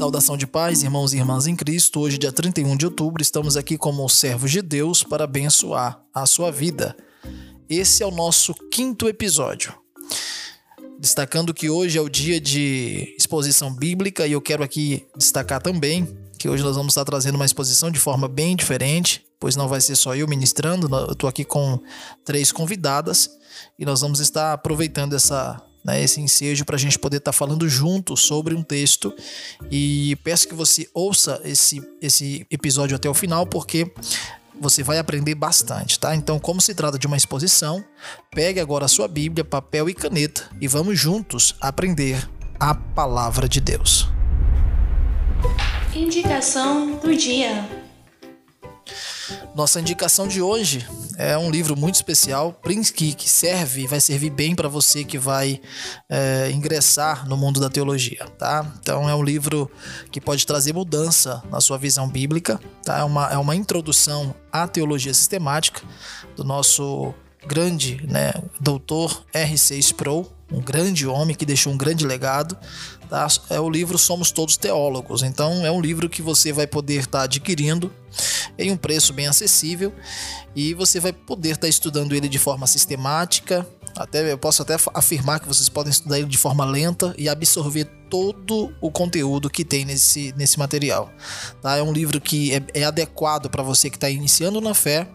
Saudação de paz, irmãos e irmãs em Cristo. Hoje, dia 31 de outubro, estamos aqui como servos de Deus para abençoar a sua vida. Esse é o nosso quinto episódio. Destacando que hoje é o dia de exposição bíblica e eu quero aqui destacar também que hoje nós vamos estar trazendo uma exposição de forma bem diferente, pois não vai ser só eu ministrando, eu estou aqui com três convidadas e nós vamos estar aproveitando essa né, esse ensejo para a gente poder estar tá falando junto sobre um texto. E peço que você ouça esse, esse episódio até o final, porque você vai aprender bastante, tá? Então, como se trata de uma exposição, pegue agora a sua Bíblia, papel e caneta e vamos juntos aprender a palavra de Deus. Indicação do dia. Nossa indicação de hoje é um livro muito especial, que, que serve, vai servir bem para você que vai é, ingressar no mundo da teologia, tá? Então é um livro que pode trazer mudança na sua visão bíblica, tá? É uma, é uma introdução à teologia sistemática do nosso grande, né, doutor R.C. Sproul, um grande homem que deixou um grande legado. Tá? É o livro Somos Todos Teólogos. Então é um livro que você vai poder estar tá adquirindo em um preço bem acessível e você vai poder estar tá estudando ele de forma sistemática. Até eu posso até afirmar que vocês podem estudar ele de forma lenta e absorver todo o conteúdo que tem nesse, nesse material. Tá? É um livro que é, é adequado para você que está iniciando na fé,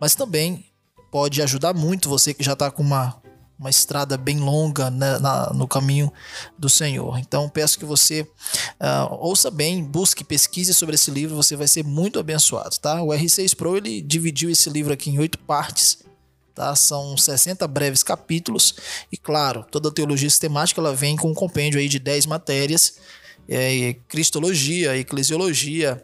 mas também pode ajudar muito você que já está com uma uma estrada bem longa né, na, no caminho do Senhor. Então peço que você uh, ouça bem, busque, pesquise sobre esse livro, você vai ser muito abençoado, tá? O R6 Pro ele dividiu esse livro aqui em oito partes. Tá? São 60 breves capítulos e claro, toda a teologia sistemática ela vem com um compêndio aí de 10 matérias, é, cristologia, eclesiologia,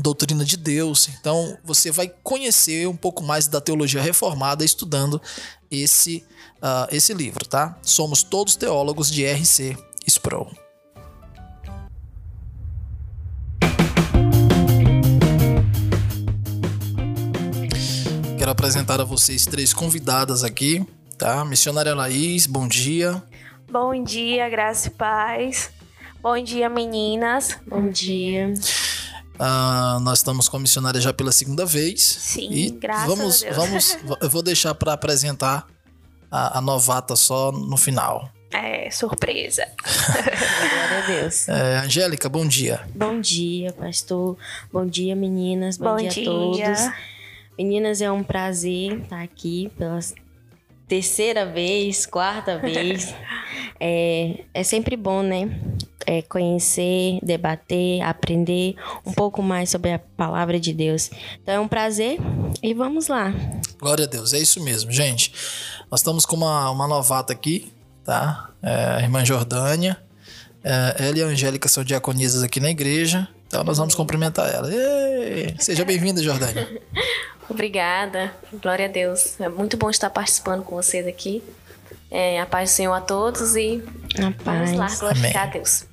doutrina de Deus. Então você vai conhecer um pouco mais da teologia reformada estudando esse, uh, esse livro, tá? Somos todos teólogos de R.C. Sproul. Quero apresentar a vocês três convidadas aqui, tá? Missionária Laís, bom dia. Bom dia, graça e paz. Bom dia, meninas. Bom dia. Uh, nós estamos com a missionária já pela segunda vez. Sim, e graças vamos, a Deus. Vamos, eu vou deixar para apresentar a, a, novata só no final. É, surpresa. Glória a Deus. É, Angélica, bom dia. Bom dia, pastor. Bom dia, meninas. Bom, bom dia, dia a todos. Meninas, é um prazer estar aqui pela terceira vez, quarta vez. é, é sempre bom, né? é, conhecer, debater, aprender um pouco mais sobre a palavra de Deus. Então é um prazer e vamos lá. Glória a Deus, é isso mesmo, gente. Nós estamos com uma, uma novata aqui, tá? É, a irmã Jordânia. É, ela e a Angélica são diaconisas aqui na igreja. Então nós vamos cumprimentar ela. Ei, seja bem-vinda, Jordânia. Obrigada. Glória a Deus. É muito bom estar participando com vocês aqui. É, a paz do Senhor a todos e a paz. vamos lá glorificar Amém. a Deus.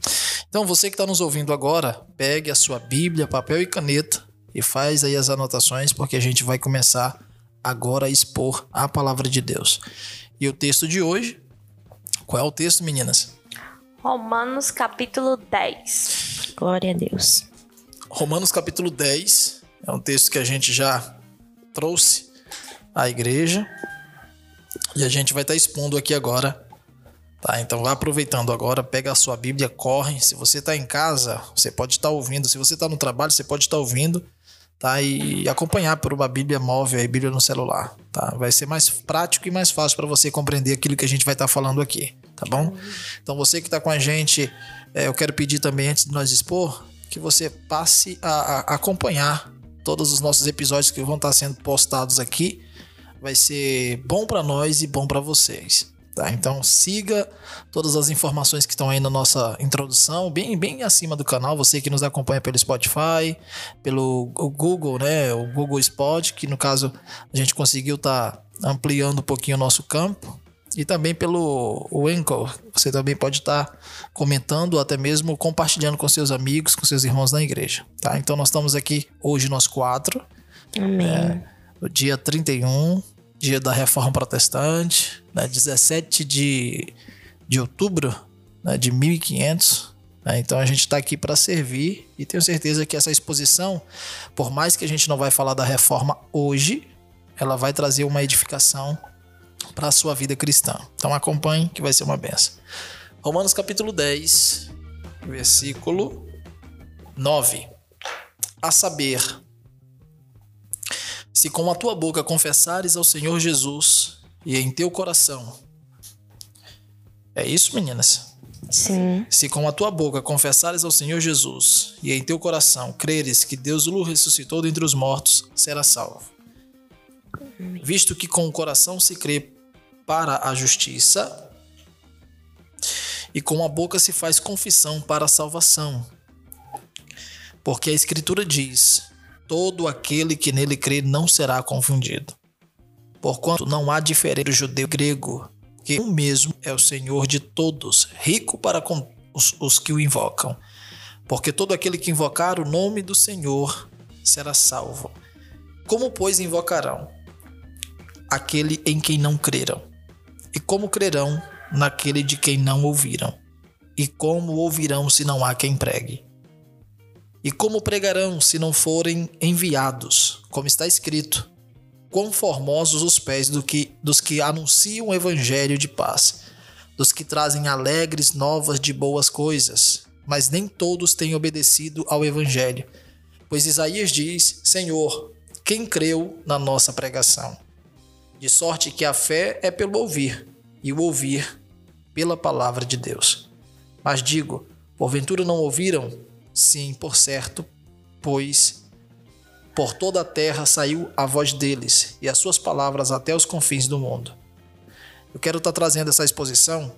Então, você que está nos ouvindo agora, pegue a sua Bíblia, papel e caneta e faz aí as anotações, porque a gente vai começar agora a expor a palavra de Deus. E o texto de hoje, qual é o texto, meninas? Romanos capítulo 10. Glória a Deus. Romanos capítulo 10 é um texto que a gente já trouxe à igreja e a gente vai estar tá expondo aqui agora. Tá, então vá aproveitando agora, pega a sua Bíblia, corre. Se você está em casa, você pode estar tá ouvindo. Se você está no trabalho, você pode estar tá ouvindo, tá? E acompanhar por uma Bíblia móvel, Bíblia no celular, tá? Vai ser mais prático e mais fácil para você compreender aquilo que a gente vai estar falando aqui, tá bom? Então você que está com a gente, é, eu quero pedir também antes de nós expor que você passe a, a acompanhar todos os nossos episódios que vão estar sendo postados aqui vai ser bom para nós e bom para vocês. Tá? Então siga todas as informações que estão aí na nossa introdução, bem, bem acima do canal. Você que nos acompanha pelo Spotify, pelo Google, né? O Google Spot, que no caso a gente conseguiu estar tá ampliando um pouquinho o nosso campo. E também pelo o Anchor, você também pode estar tá comentando, até mesmo compartilhando com seus amigos, com seus irmãos na igreja. Tá? Então nós estamos aqui hoje nós quatro. Amém. É, no dia 31 dia da Reforma Protestante, né, 17 de, de outubro né, de 1500, Né? Então a gente está aqui para servir e tenho certeza que essa exposição, por mais que a gente não vai falar da reforma hoje, ela vai trazer uma edificação para a sua vida cristã. Então acompanhe que vai ser uma benção. Romanos capítulo 10, versículo 9. A saber, se com a tua boca confessares ao Senhor Jesus e em teu coração. É isso, meninas? Sim. Se com a tua boca confessares ao Senhor Jesus e em teu coração creres que Deus o ressuscitou dentre os mortos, será salvo. Visto que com o coração se crê para a justiça e com a boca se faz confissão para a salvação. Porque a Escritura diz: todo aquele que nele crê não será confundido. Porquanto não há diferença judeu grego, que o mesmo é o Senhor de todos, rico para com os, os que o invocam. Porque todo aquele que invocar o nome do Senhor será salvo. Como, pois, invocarão? Aquele em quem não creram. E como crerão naquele de quem não ouviram? E como ouvirão se não há quem pregue? E como pregarão se não forem enviados? Como está escrito: Quão formosos os pés do que, dos que anunciam o evangelho de paz, dos que trazem alegres novas de boas coisas. Mas nem todos têm obedecido ao evangelho. Pois Isaías diz: Senhor, quem creu na nossa pregação? De sorte que a fé é pelo ouvir, e o ouvir pela palavra de Deus. Mas digo: porventura não ouviram? Sim, por certo, pois por toda a terra saiu a voz deles e as suas palavras até os confins do mundo. Eu quero estar trazendo essa exposição,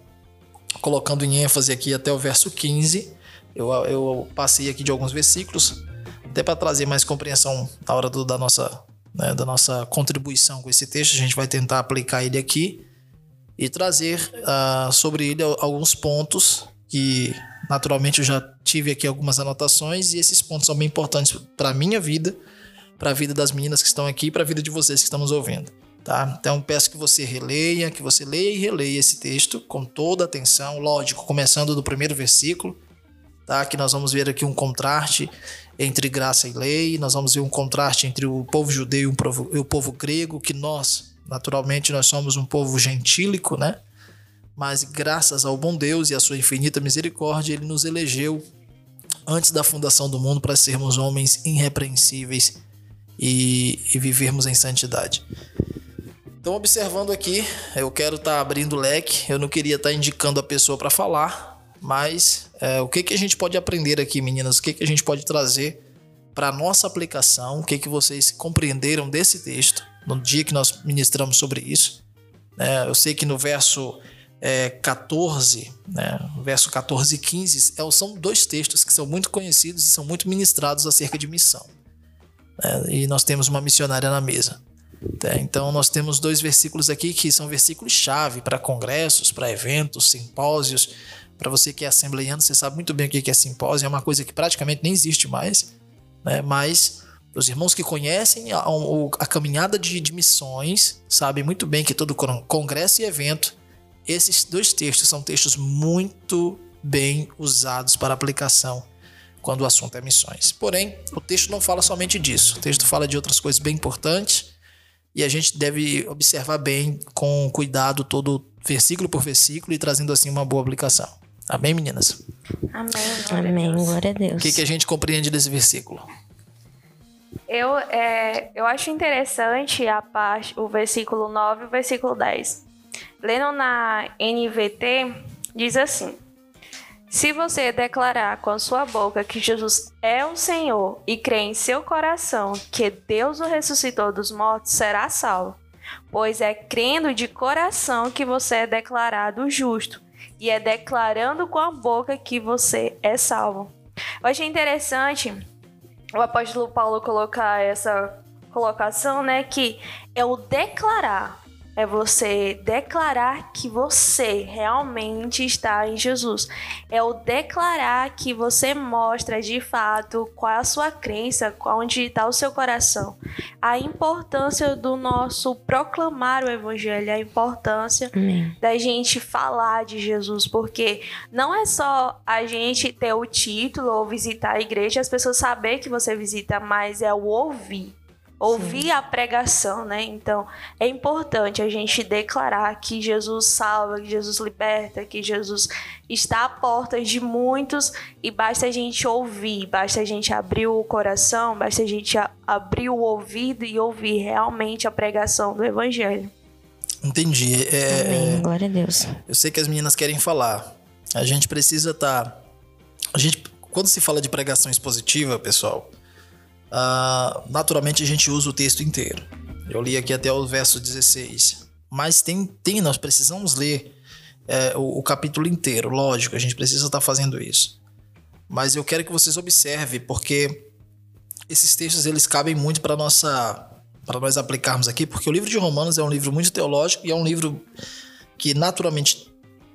colocando em ênfase aqui até o verso 15. Eu, eu passei aqui de alguns versículos, até para trazer mais compreensão na hora do, da, nossa, né, da nossa contribuição com esse texto. A gente vai tentar aplicar ele aqui e trazer uh, sobre ele alguns pontos que naturalmente eu já tive aqui algumas anotações e esses pontos são bem importantes para a minha vida, para a vida das meninas que estão aqui e para a vida de vocês que estão nos ouvindo. Tá? Então peço que você releia, que você leia e releia esse texto com toda atenção, lógico, começando do primeiro versículo, tá? Que nós vamos ver aqui um contraste entre graça e lei, nós vamos ver um contraste entre o povo judeu e o povo, grego, que nós, naturalmente, nós somos um povo gentílico, né? mas graças ao bom Deus e à sua infinita misericórdia, ele nos elegeu antes da fundação do mundo para sermos homens irrepreensíveis e, e vivermos em santidade. Então, observando aqui, eu quero estar tá abrindo o leque, eu não queria estar tá indicando a pessoa para falar, mas é, o que, que a gente pode aprender aqui, meninas? O que, que a gente pode trazer para a nossa aplicação? O que, que vocês compreenderam desse texto no dia que nós ministramos sobre isso? É, eu sei que no verso é, 14, né, verso 14 e 15, é, são dois textos que são muito conhecidos e são muito ministrados acerca de missão. Né, e nós temos uma missionária na mesa. Tá, então nós temos dois versículos aqui que são versículos-chave para congressos, para eventos, simpósios. Para você que é assembleiano, você sabe muito bem o que é simpósio, é uma coisa que praticamente nem existe mais, né? mas os irmãos que conhecem a, a, caminhada de, de missões sabem muito bem que todo congresso e evento esses dois textos são textos muito bem usados para aplicação quando o assunto é missões. Porém, o texto não fala somente disso. O texto fala de outras coisas bem importantes e a gente deve observar bem, com cuidado, todo versículo por versículo e trazendo assim uma boa aplicação. Amém, meninas? Amém. Glória Amém. A Glória a Deus. O que, que a gente compreende desse versículo? Eu, é, eu acho interessante a parte, o versículo 9 e o versículo 10. Lendo na NVT, diz assim: Se você declarar com a sua boca que Jesus é o Senhor e crer em seu coração que Deus o ressuscitou dos mortos, será salvo. Pois é crendo de coração que você é declarado justo, e é declarando com a boca que você é salvo. Eu achei interessante o apóstolo Paulo colocar essa colocação, né, que é o declarar é você declarar que você realmente está em Jesus. É o declarar que você mostra de fato qual é a sua crença, onde está o seu coração. A importância do nosso proclamar o evangelho, a importância Amém. da gente falar de Jesus, porque não é só a gente ter o título ou visitar a igreja, as pessoas saber que você visita, mas é o ouvir ouvir Sim. a pregação, né? Então, é importante a gente declarar que Jesus salva, que Jesus liberta, que Jesus está à porta de muitos e basta a gente ouvir, basta a gente abrir o coração, basta a gente abrir o ouvido e ouvir realmente a pregação do evangelho. Entendi. É, Amém. Glória a Deus. Eu sei que as meninas querem falar. A gente precisa estar. Tá, a gente, quando se fala de pregação expositiva, pessoal, Uh, naturalmente a gente usa o texto inteiro. Eu li aqui até o verso 16. Mas tem, tem nós precisamos ler é, o, o, capítulo inteiro, lógico, a gente precisa estar tá fazendo isso. Mas eu quero que vocês observem, porque esses textos eles cabem muito para nossa para nós aplicarmos aqui, porque o livro de Romanos é um livro muito teológico e é um livro que naturalmente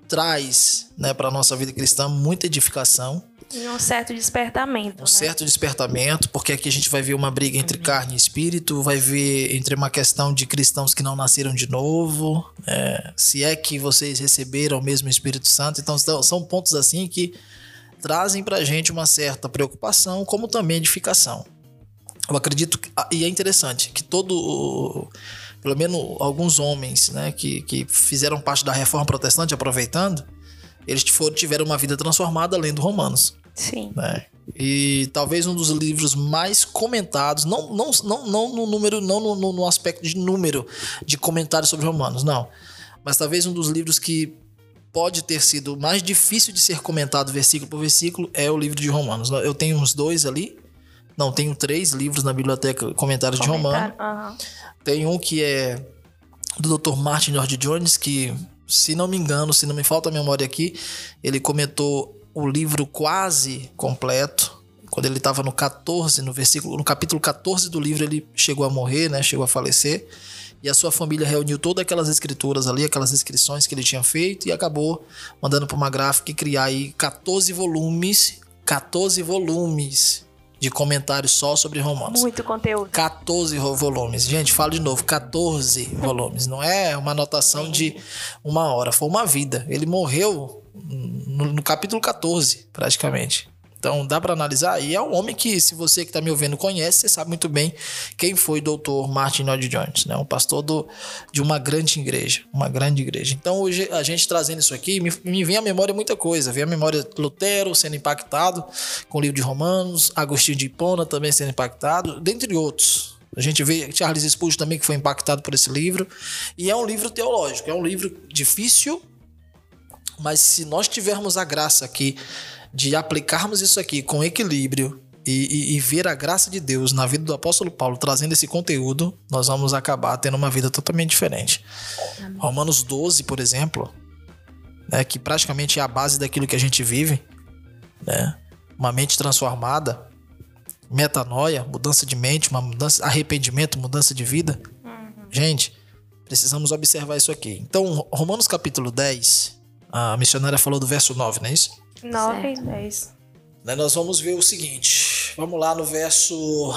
traz né, para a nossa vida cristã muita edificação. E um certo despertamento. Um né? certo despertamento, porque aqui a gente vai ver uma briga entre uhum. carne e espírito, vai ver entre uma questão de cristãos que não nasceram de novo, é, se é que vocês receberam o mesmo Espírito Santo. Então são pontos assim que trazem para a gente uma certa preocupação, como também edificação. Eu acredito, que, e é interessante, que todo pelo menos alguns homens né, que, que fizeram parte da reforma protestante, aproveitando, eles foram, tiveram uma vida transformada lendo Romanos. Sim. Né? E talvez um dos livros mais comentados, não, não, não, não no número, não no, no aspecto de número de comentários sobre Romanos, não. Mas talvez um dos livros que pode ter sido mais difícil de ser comentado versículo por versículo é o livro de Romanos. Eu tenho uns dois ali. Não, tenho três livros na biblioteca comentários de Romano. Uhum. Tem um que é do Dr. Martin Lloyd Jones, que, se não me engano, se não me falta a memória aqui, ele comentou o livro quase completo. Quando ele estava no 14, no versículo, no capítulo 14 do livro, ele chegou a morrer, né? Chegou a falecer. E a sua família reuniu todas aquelas escrituras ali, aquelas inscrições que ele tinha feito e acabou mandando para uma gráfica criar aí 14 volumes, 14 volumes de comentários só sobre Romanos. Muito conteúdo. 14 volumes. Gente, falo de novo, 14 volumes. Não é uma anotação Sim. de uma hora, foi uma vida. Ele morreu no, no capítulo 14, praticamente. Então dá para analisar. E é um homem que, se você que está me ouvindo conhece, você sabe muito bem quem foi o doutor Martin Lloyd Jones, né? um pastor do, de uma grande igreja. Uma grande igreja. Então hoje a gente trazendo isso aqui, me, me vem à memória muita coisa. Vem à memória Lutero sendo impactado com o livro de Romanos, Agostinho de Hipona também sendo impactado, dentre outros. A gente vê Charles Spurgeon também que foi impactado por esse livro. E é um livro teológico, é um livro difícil, mas se nós tivermos a graça aqui de aplicarmos isso aqui com equilíbrio e, e, e, ver a graça de Deus na vida do apóstolo Paulo trazendo esse conteúdo, nós vamos acabar tendo uma vida totalmente diferente. Amém. Romanos 12, por exemplo, né, que praticamente é a base daquilo que a gente vive, né? uma mente transformada, metanoia, mudança de mente, uma mudança, arrependimento, mudança de vida. Uhum. Gente, precisamos observar isso aqui. Então, Romanos capítulo 10, a missionária falou do verso 9, não é isso? 9 e 10. Né, nós vamos ver o seguinte. Vamos lá no verso.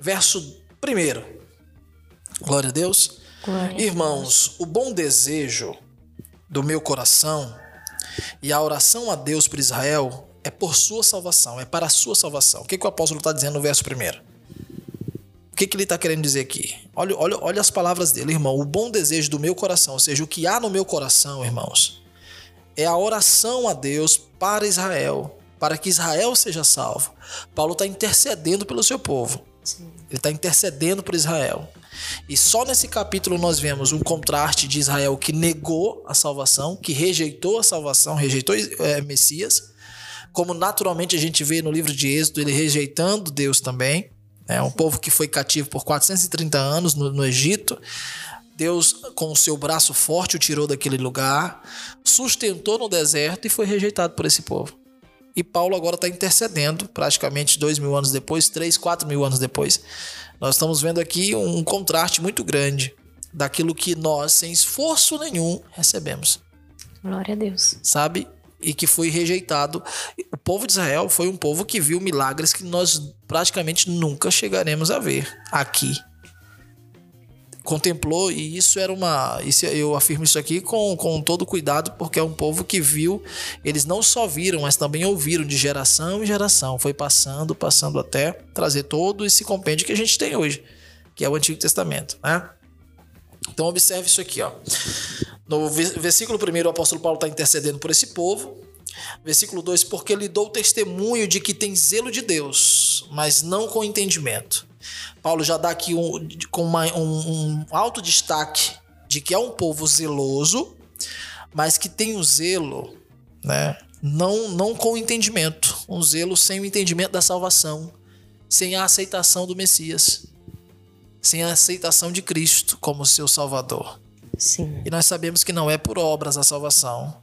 Verso primeiro. Glória a Deus. Glória Irmãos, o bom desejo do meu coração e a oração a Deus por Israel é por sua salvação, é para a sua salvação. O que, que o apóstolo está dizendo no verso primeiro? O que, que ele está querendo dizer aqui? Olha, olha, olha as palavras dele, irmão. O bom desejo do meu coração, ou seja, o que há no meu coração, irmãos, é a oração a Deus para Israel, para que Israel seja salvo. Paulo está intercedendo pelo seu povo. Sim. Ele está intercedendo por Israel. E só nesse capítulo nós vemos um contraste de Israel que negou a salvação, que rejeitou a salvação, rejeitou é, Messias, como naturalmente a gente vê no livro de Êxodo, ele rejeitando Deus também. É um povo que foi cativo por 430 anos no, no Egito. Deus, com o seu braço forte, o tirou daquele lugar, sustentou no deserto e foi rejeitado por esse povo. E Paulo agora está intercedendo, praticamente dois mil anos depois, três, quatro mil anos depois. Nós estamos vendo aqui um contraste muito grande daquilo que nós, sem esforço nenhum, recebemos. Glória a Deus. Sabe? E que foi rejeitado. O povo de Israel foi um povo que viu milagres que nós praticamente nunca chegaremos a ver aqui contemplou e isso era uma isso, eu afirmo isso aqui com, com todo cuidado porque é um povo que viu eles não só viram mas também ouviram de geração em geração. Foi passando passando até trazer todo esse compêndio que a gente tem hoje que é o Antigo Testamento né? Então observe isso aqui ó. No versículo 1 o apóstolo Paulo está intercedendo por esse povo. Versículo 2: Porque lhe dou testemunho de que tem zelo de Deus, mas não com entendimento. Paulo já dá aqui um, com uma, um, um alto destaque de que é um povo zeloso, mas que tem o um zelo, né? Não, não com entendimento, um zelo sem o entendimento da salvação, sem a aceitação do Messias, sem a aceitação de Cristo como seu Salvador. Sim. E nós sabemos que não é por obras a salvação.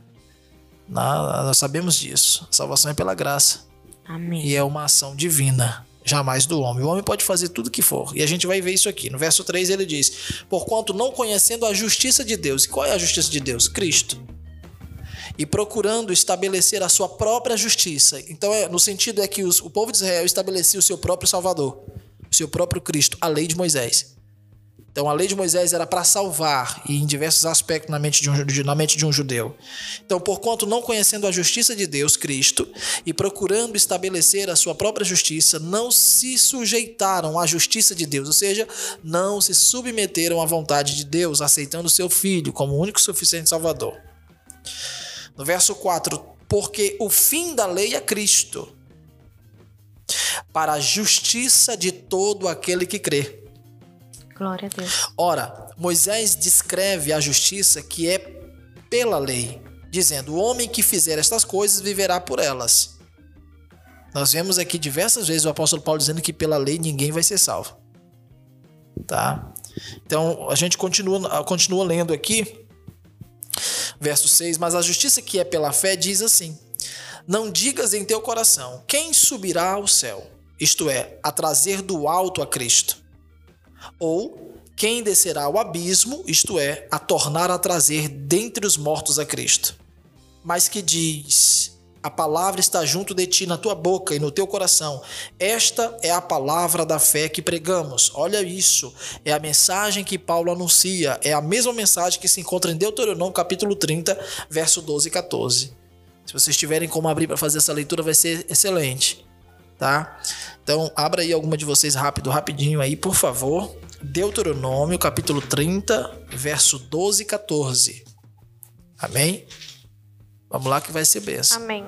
Nós sabemos disso. A salvação é pela graça. Amém. E é uma ação divina jamais do homem. O homem pode fazer tudo que for. E a gente vai ver isso aqui. No verso 3 ele diz: Porquanto não conhecendo a justiça de Deus. E qual é a justiça de Deus? Cristo. E procurando estabelecer a sua própria justiça. Então, é, no sentido é que os, o povo de Israel estabelecia o seu próprio Salvador, o seu próprio Cristo, a lei de Moisés. Então a lei de Moisés era para salvar e em diversos aspectos na mente, de um, na mente de um judeu. Então, porquanto não conhecendo a justiça de Deus, Cristo, e procurando estabelecer a sua própria justiça, não se sujeitaram à justiça de Deus, ou seja, não se submeteram à vontade de Deus, aceitando seu filho como único e suficiente Salvador. No verso 4, porque o fim da lei é Cristo, para a justiça de todo aquele que crê. Glória a Deus. Ora, Moisés descreve a justiça que é pela lei, dizendo: o homem que fizer estas coisas viverá por elas. Nós vemos aqui diversas vezes o apóstolo Paulo dizendo que pela lei ninguém vai ser salvo. Tá? Então, a gente continua, continua lendo aqui, verso 6, mas a justiça que é pela fé diz assim: Não digas em teu coração, quem subirá ao céu? Isto é, a trazer do alto a Cristo ou quem descerá ao abismo, isto é, a tornar a trazer dentre os mortos a Cristo. Mas que diz: A palavra está junto de ti na tua boca e no teu coração. Esta é a palavra da fé que pregamos. Olha isso, é a mensagem que Paulo anuncia, é a mesma mensagem que se encontra em Deuteronômio capítulo 30, verso 12 e 14. Se vocês tiverem como abrir para fazer essa leitura, vai ser excelente, tá? Então, abra aí alguma de vocês rápido, rapidinho aí, por favor. Deuteronômio, capítulo 30, verso 12 e 14. Amém? Vamos lá que vai ser benção. Amém.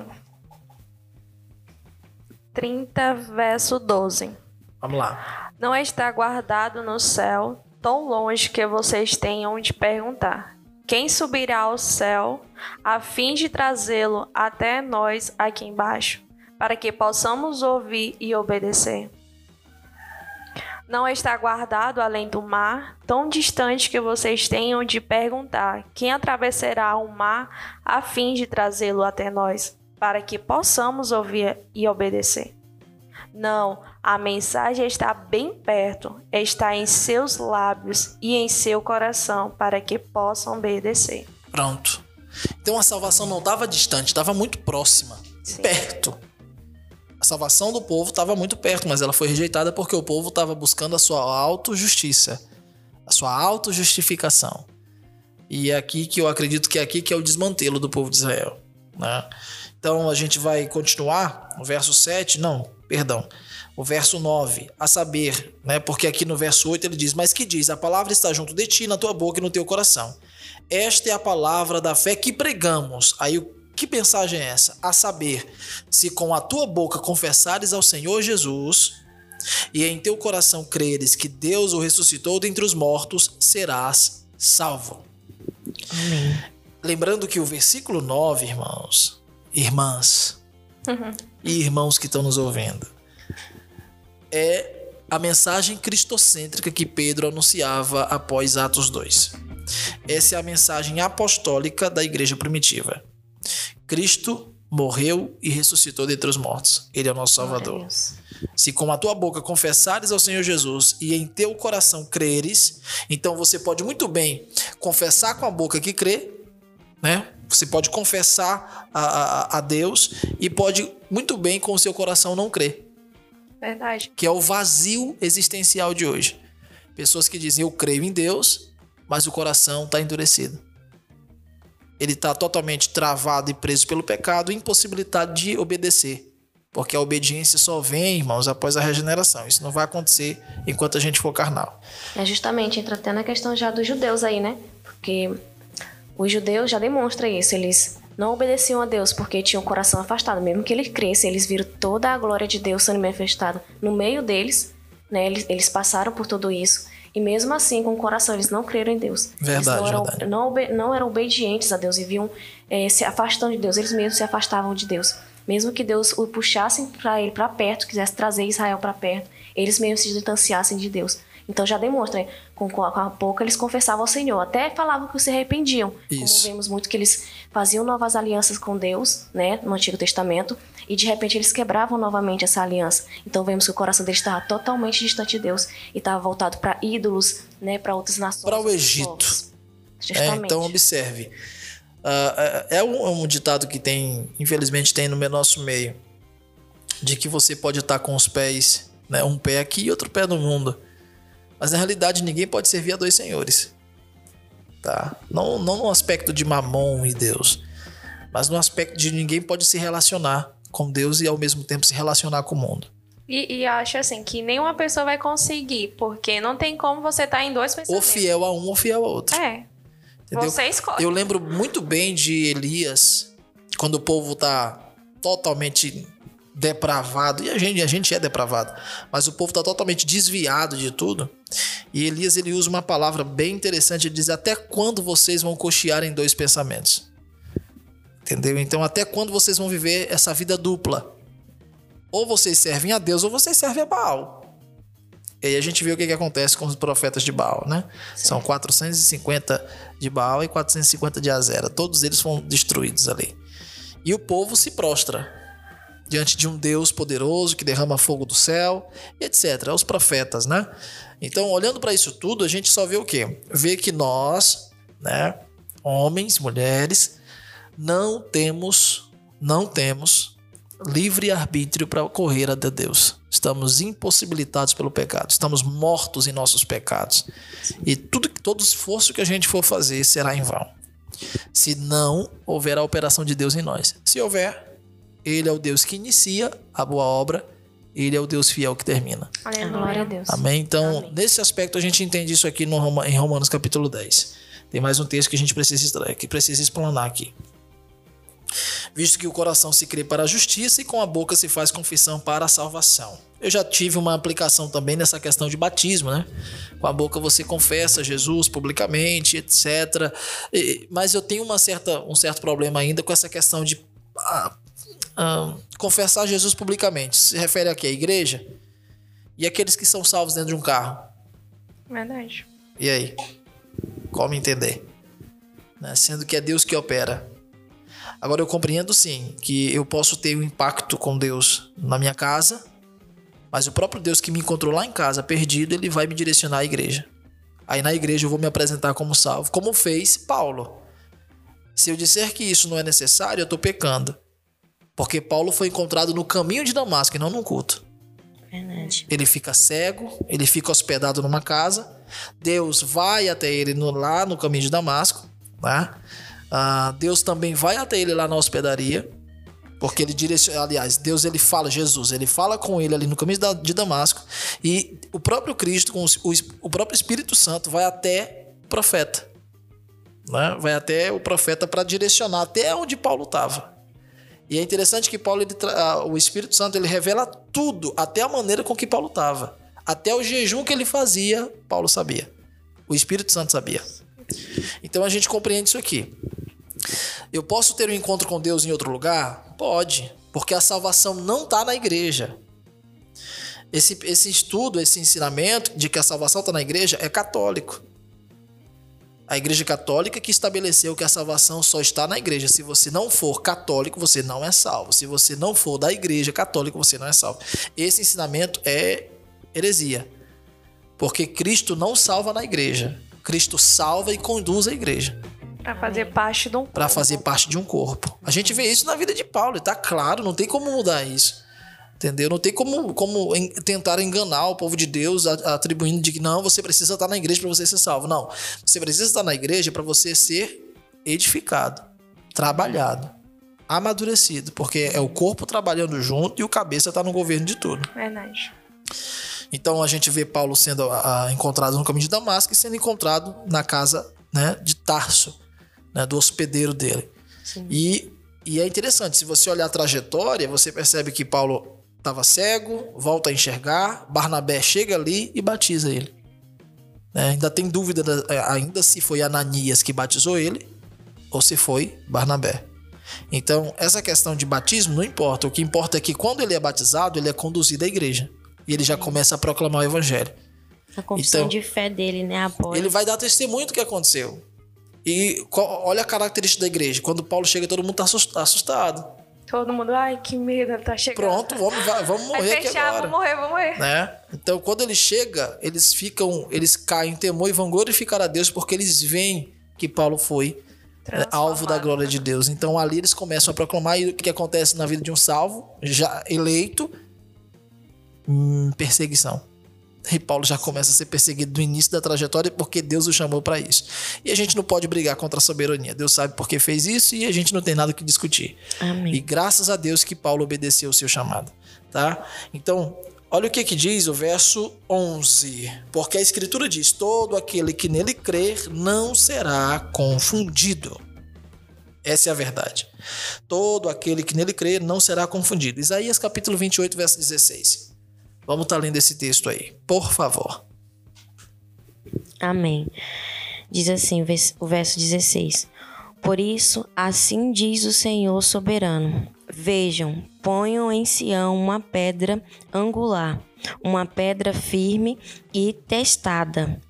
30, verso 12. Vamos lá. Não está guardado no céu, tão longe que vocês tenham de perguntar. Quem subirá ao céu a fim de trazê-lo até nós aqui embaixo? Para que possamos ouvir e obedecer. Não está guardado além do mar, tão distante que vocês tenham de perguntar: quem atravessará o mar a fim de trazê-lo até nós, para que possamos ouvir e obedecer? Não, a mensagem está bem perto, está em seus lábios e em seu coração, para que possam obedecer. Pronto. Então a salvação não estava distante, estava muito próxima, Sim. perto. Salvação do povo estava muito perto, mas ela foi rejeitada porque o povo estava buscando a sua autojustiça, a sua autojustificação. E é aqui que eu acredito que é aqui que é o desmantelo do povo de Israel. Né? Então a gente vai continuar o verso 7, não, perdão, o verso 9, a saber, né? Porque aqui no verso 8 ele diz: Mas que diz? A palavra está junto de ti, na tua boca e no teu coração. Esta é a palavra da fé que pregamos. Aí o que mensagem é essa? A saber, se com a tua boca confessares ao Senhor Jesus e em teu coração creres que Deus o ressuscitou dentre os mortos, serás salvo. Amém. Lembrando que o versículo 9, irmãos, irmãs uhum. e irmãos que estão nos ouvindo, é a mensagem cristocêntrica que Pedro anunciava após Atos 2. Essa é a mensagem apostólica da igreja primitiva. Cristo morreu e ressuscitou dentre os mortos. Ele é o nosso Salvador. Se com a tua boca confessares ao Senhor Jesus e em teu coração creres, então você pode muito bem confessar com a boca que crê, né? Você pode confessar a, a, a Deus e pode muito bem com o seu coração não crer. Verdade. Que é o vazio existencial de hoje. Pessoas que dizem eu creio em Deus, mas o coração está endurecido. Ele está totalmente travado e preso pelo pecado, impossibilitado de obedecer. Porque a obediência só vem, irmãos, após a regeneração. Isso não vai acontecer enquanto a gente for carnal. É justamente, entra até na questão já dos judeus aí, né? Porque os judeus já demonstram isso. Eles não obedeciam a Deus porque tinham o coração afastado. Mesmo que eles crescem, eles viram toda a glória de Deus sendo manifestada no meio deles. Né? Eles, eles passaram por tudo isso. E mesmo assim, com o coração, eles não creram em Deus. Verdade, eles não eram, verdade. Não, não, eram obedientes a Deus e viam é, se afastando de Deus. Eles mesmos se afastavam de Deus. Mesmo que Deus o puxasse para ele para perto, quisesse trazer Israel para perto, eles mesmos se distanciassem de Deus. Então já demonstra, né? com, com a boca eles confessavam ao Senhor, até falavam que se arrependiam. Isso. Como vemos muito que eles faziam novas alianças com Deus, né, no Antigo Testamento, e de repente eles quebravam novamente essa aliança. Então vemos que o coração deles estava totalmente distante de Deus e estava voltado para ídolos, né, para outras nações. Para o Egito. É, então observe. Uh, é um, um, ditado que tem, infelizmente, tem no nosso meio, de que você pode estar com os pés, né, um pé aqui e outro pé no mundo. Mas na realidade ninguém pode servir a dois senhores. Tá? Não, não no aspecto de mamon e Deus, mas no aspecto de ninguém pode se relacionar com Deus e ao mesmo tempo se relacionar com o mundo. E, e acho assim que nenhuma pessoa vai conseguir, porque não tem como você estar tá em dois pensamentos. Ou fiel a um ou fiel a outro. É. Entendeu? Você escolhe. Eu lembro muito bem de Elias, quando o povo tá totalmente depravado, e a gente, a gente é depravado, mas o povo está totalmente desviado de tudo. E Elias ele usa uma palavra bem interessante, ele diz: Até quando vocês vão cochear em dois pensamentos? Entendeu? Então, até quando vocês vão viver essa vida dupla? Ou vocês servem a Deus ou vocês servem a Baal. E aí a gente vê o que, que acontece com os profetas de Baal, né? Sim. São 450 de Baal e 450 de Azera. Todos eles foram destruídos ali. E o povo se prostra diante de um Deus poderoso que derrama fogo do céu, etc. Os profetas, né? Então, olhando para isso tudo, a gente só vê o quê? Vê que nós, né, homens, mulheres, não temos, não temos livre arbítrio para correr a Deus. Estamos impossibilitados pelo pecado, estamos mortos em nossos pecados. E tudo, todo esforço que a gente for fazer será em vão. Se não houver a operação de Deus em nós. Se houver, ele é o Deus que inicia a boa obra, ele é o Deus fiel que termina. Glória a Deus. Amém? Então, Amém. nesse aspecto, a gente entende isso aqui no, em Romanos capítulo 10. Tem mais um texto que a gente precisa, que precisa explanar aqui. Visto que o coração se crê para a justiça e com a boca se faz confissão para a salvação. Eu já tive uma aplicação também nessa questão de batismo, né? Com a boca você confessa Jesus publicamente, etc. Mas eu tenho uma certa, um certo problema ainda com essa questão de confessar Jesus publicamente. Se refere aqui à igreja e aqueles que são salvos dentro de um carro. Verdade. E aí? Como entender? Né? Sendo que é Deus que opera. Agora eu compreendo sim que eu posso ter um impacto com Deus na minha casa, mas o próprio Deus que me encontrou lá em casa, perdido, ele vai me direcionar à igreja. Aí na igreja eu vou me apresentar como salvo, como fez Paulo. Se eu disser que isso não é necessário, eu estou pecando. Porque Paulo foi encontrado no caminho de Damasco e não num culto. Verdade. Ele fica cego, ele fica hospedado numa casa. Deus vai até ele no, lá no caminho de Damasco. Né? Ah, Deus também vai até ele lá na hospedaria. Porque ele direciona, aliás, Deus ele fala, Jesus, ele fala com ele ali no caminho de Damasco. E o próprio Cristo, com o, o próprio Espírito Santo, vai até o profeta. Né? Vai até o profeta para direcionar até onde Paulo estava. E é interessante que Paulo, ele, o Espírito Santo, ele revela tudo, até a maneira com que Paulo estava. Até o jejum que ele fazia, Paulo sabia. O Espírito Santo sabia. Então a gente compreende isso aqui. Eu posso ter um encontro com Deus em outro lugar? Pode, porque a salvação não está na igreja. Esse, esse estudo, esse ensinamento de que a salvação está na igreja é católico. A Igreja Católica que estabeleceu que a salvação só está na igreja. Se você não for católico, você não é salvo. Se você não for da Igreja Católica, você não é salvo. Esse ensinamento é heresia. Porque Cristo não salva na igreja. Cristo salva e conduz a igreja. Para fazer parte de um corpo. Para fazer parte de um corpo. A gente vê isso na vida de Paulo, está claro, não tem como mudar isso. Entendeu? Não tem como, como tentar enganar o povo de Deus atribuindo de que não, você precisa estar na igreja para você ser salvo. Não. Você precisa estar na igreja para você ser edificado, trabalhado, amadurecido, porque é o corpo trabalhando junto e o cabeça está no governo de tudo. Verdade. Então a gente vê Paulo sendo encontrado no caminho de Damasco e sendo encontrado na casa né, de Tarso, né, do hospedeiro dele. Sim. E, e é interessante, se você olhar a trajetória, você percebe que Paulo estava cego, volta a enxergar, Barnabé chega ali e batiza ele. É, ainda tem dúvida é, ainda se foi Ananias que batizou ele ou se foi Barnabé. Então, essa questão de batismo não importa. O que importa é que quando ele é batizado, ele é conduzido à igreja. E ele já começa a proclamar o evangelho. A confissão então, de fé dele, né? Após. Ele vai dar testemunho do que aconteceu. E olha a característica da igreja. Quando Paulo chega, todo mundo está assustado. Todo mundo, ai, que medo, tá chegando. Pronto, vamos, vamos morrer Vai fechar, aqui agora. Vamos morrer, vamos morrer. Né? Então, quando ele chega, eles ficam, eles caem em temor e vão glorificar a Deus porque eles veem que Paulo foi né, alvo da glória de Deus. Então, ali eles começam a proclamar e o que acontece na vida de um salvo, já eleito, hum, perseguição. E Paulo já começa a ser perseguido do início da trajetória porque Deus o chamou para isso. E a gente não pode brigar contra a soberania. Deus sabe por que fez isso e a gente não tem nada que discutir. Amém. E graças a Deus que Paulo obedeceu o seu chamado, tá? Então, olha o que que diz o verso 11. Porque a escritura diz: "Todo aquele que nele crer não será confundido". Essa é a verdade. Todo aquele que nele crer não será confundido. Isaías capítulo 28, verso 16. Vamos estar tá lendo esse texto aí, por favor. Amém. Diz assim o verso 16: Por isso, assim diz o Senhor soberano: Vejam, ponham em Sião uma pedra angular, uma pedra firme e testada.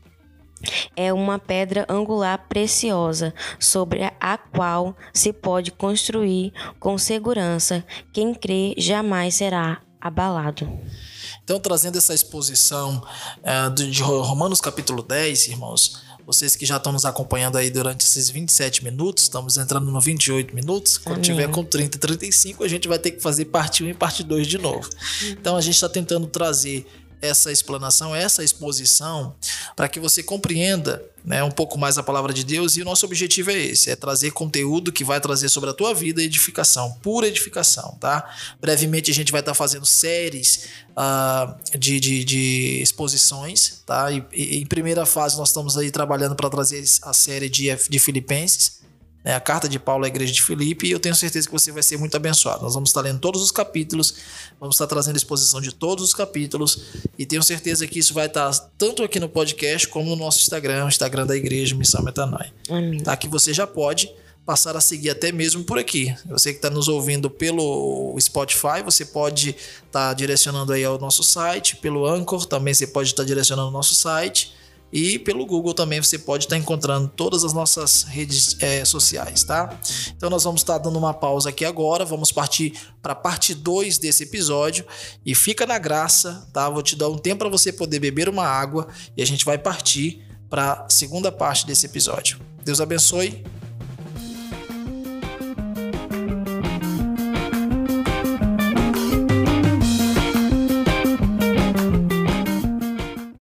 É uma pedra angular preciosa, sobre a qual se pode construir com segurança. Quem crê jamais será abalado. Então, trazendo essa exposição uh, de Romanos capítulo 10, irmãos, vocês que já estão nos acompanhando aí durante esses 27 minutos, estamos entrando no 28 minutos. Quando Amém. tiver com 30, 35, a gente vai ter que fazer parte 1 e parte 2 de novo. Então, a gente está tentando trazer essa explanação, essa exposição, para que você compreenda né, um pouco mais a palavra de Deus. E o nosso objetivo é esse: é trazer conteúdo que vai trazer sobre a tua vida edificação, pura edificação, tá? Brevemente a gente vai estar tá fazendo séries uh, de, de, de, exposições, tá? E, e, em primeira fase nós estamos aí trabalhando para trazer a série de, de Filipenses né, a carta de Paulo à igreja de Filipe, e eu tenho certeza que você vai ser muito abençoado. Nós vamos estar lendo todos os capítulos, vamos estar trazendo exposição de todos os capítulos, e tenho certeza que isso vai estar tanto aqui no podcast como no nosso Instagram, o Instagram da igreja Missão Metanói. Amém. Tá? Que você já pode passar a seguir até mesmo por aqui. Você que está nos ouvindo pelo Spotify, você pode estar tá direcionando aí ao nosso site, pelo Anchor, também você pode estar tá direcionando ao nosso site. E pelo Google também você pode estar encontrando todas as nossas redes é, sociais, tá? Então nós vamos estar dando uma pausa aqui agora, vamos partir para a parte 2 desse episódio e fica na graça, tá? Vou te dar um tempo para você poder beber uma água e a gente vai partir para a segunda parte desse episódio. Deus abençoe